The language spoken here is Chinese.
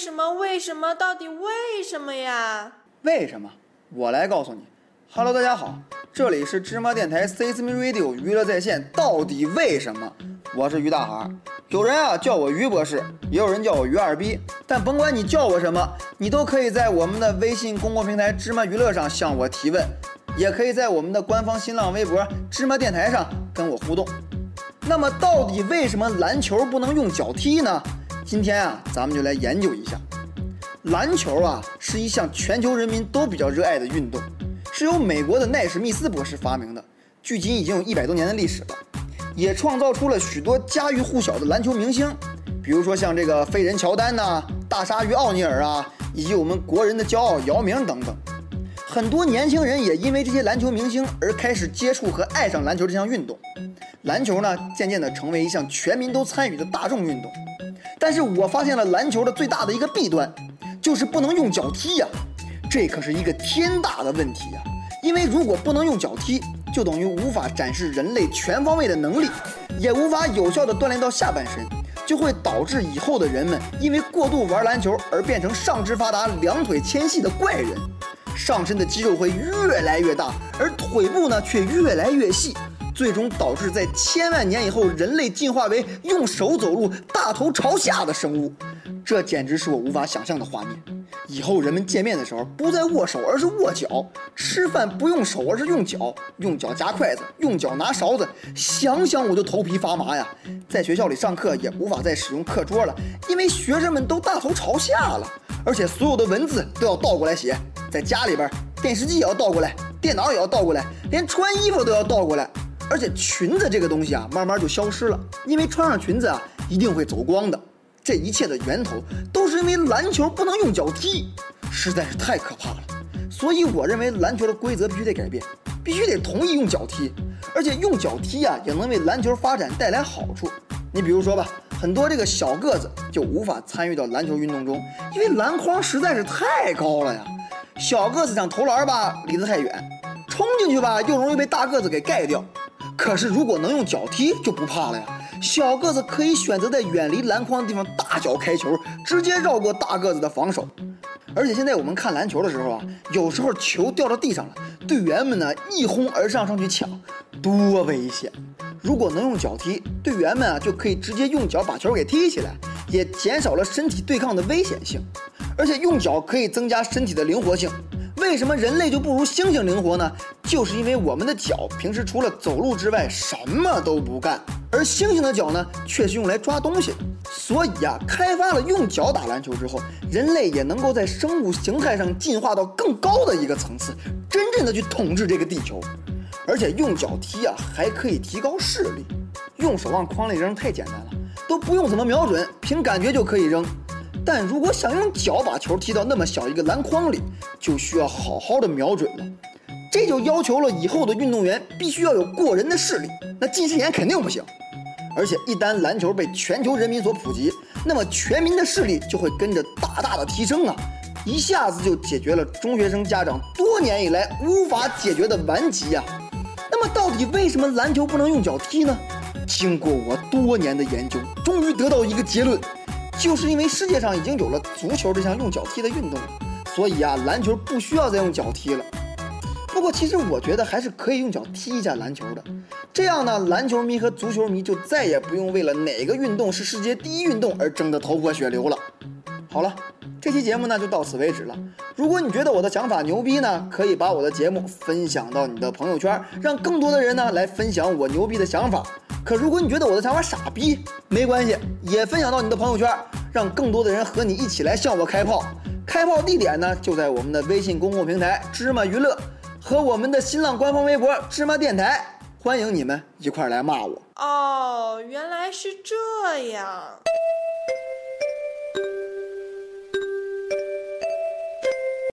什么？为什么？到底为什么呀？为什么？我来告诉你。Hello，大家好，这里是芝麻电台 s e s m e Radio 娱乐在线。到底为什么？我是于大海。有人啊叫我于博士，也有人叫我于二逼。但甭管你叫我什么，你都可以在我们的微信公共平台芝麻娱乐上向我提问，也可以在我们的官方新浪微博芝麻电台上跟我互动。那么，到底为什么篮球不能用脚踢呢？今天啊，咱们就来研究一下。篮球啊，是一项全球人民都比较热爱的运动。是由美国的奈史密斯博士发明的，距今已经有一百多年的历史了，也创造出了许多家喻户晓的篮球明星，比如说像这个飞人乔丹呐、大鲨鱼奥尼尔啊，以及我们国人的骄傲姚明等等。很多年轻人也因为这些篮球明星而开始接触和爱上篮球这项运动，篮球呢渐渐的成为一项全民都参与的大众运动。但是我发现了篮球的最大的一个弊端，就是不能用脚踢呀。这可是一个天大的问题呀！因为如果不能用脚踢，就等于无法展示人类全方位的能力，也无法有效的锻炼到下半身，就会导致以后的人们因为过度玩篮球而变成上肢发达、两腿纤细的怪人，上身的肌肉会越来越大，而腿部呢却越来越细，最终导致在千万年以后，人类进化为用手走路、大头朝下的生物。这简直是我无法想象的画面。以后人们见面的时候不再握手，而是握脚；吃饭不用手，而是用脚，用脚夹筷子，用脚拿勺子。想想我就头皮发麻呀！在学校里上课也无法再使用课桌了，因为学生们都大头朝下了，而且所有的文字都要倒过来写。在家里边，电视机也要倒过来，电脑也要倒过来，连穿衣服都要倒过来。而且裙子这个东西啊，慢慢就消失了，因为穿上裙子啊，一定会走光的。这一切的源头都是因为篮球不能用脚踢，实在是太可怕了。所以我认为篮球的规则必须得改变，必须得同意用脚踢，而且用脚踢啊也能为篮球发展带来好处。你比如说吧，很多这个小个子就无法参与到篮球运动中，因为篮筐实在是太高了呀。小个子想投篮吧，离得太远，冲进去吧又容易被大个子给盖掉。可是如果能用脚踢就不怕了呀。小个子可以选择在远离篮筐的地方大脚开球，直接绕过大个子的防守。而且现在我们看篮球的时候啊，有时候球掉到地上了，队员们呢一哄而上上去抢，多危险！如果能用脚踢，队员们啊就可以直接用脚把球给踢起来，也减少了身体对抗的危险性。而且用脚可以增加身体的灵活性。为什么人类就不如猩猩灵活呢？就是因为我们的脚平时除了走路之外什么都不干，而猩猩的脚呢却是用来抓东西。所以呀，开发了用脚打篮球之后，人类也能够在生物形态上进化到更高的一个层次，真正的去统治这个地球。而且用脚踢啊，还可以提高视力。用手往筐里扔太简单了，都不用怎么瞄准，凭感觉就可以扔。但如果想用脚把球踢到那么小一个篮筐里，就需要好好的瞄准了。这就要求了以后的运动员必须要有过人的视力，那近视眼肯定不行。而且一旦篮球被全球人民所普及，那么全民的视力就会跟着大大的提升啊！一下子就解决了中学生家长多年以来无法解决的顽疾呀。那么到底为什么篮球不能用脚踢呢？经过我多年的研究，终于得到一个结论。就是因为世界上已经有了足球这项用脚踢的运动，所以啊，篮球不需要再用脚踢了。不过，其实我觉得还是可以用脚踢一下篮球的。这样呢，篮球迷和足球迷就再也不用为了哪个运动是世界第一运动而争得头破血流了。好了，这期节目呢就到此为止了。如果你觉得我的想法牛逼呢，可以把我的节目分享到你的朋友圈，让更多的人呢来分享我牛逼的想法。可如果你觉得我的想法傻逼，没关系，也分享到你的朋友圈，让更多的人和你一起来向我开炮。开炮地点呢，就在我们的微信公共平台芝麻娱乐和我们的新浪官方微博芝麻电台，欢迎你们一块来骂我。哦，原来是这样。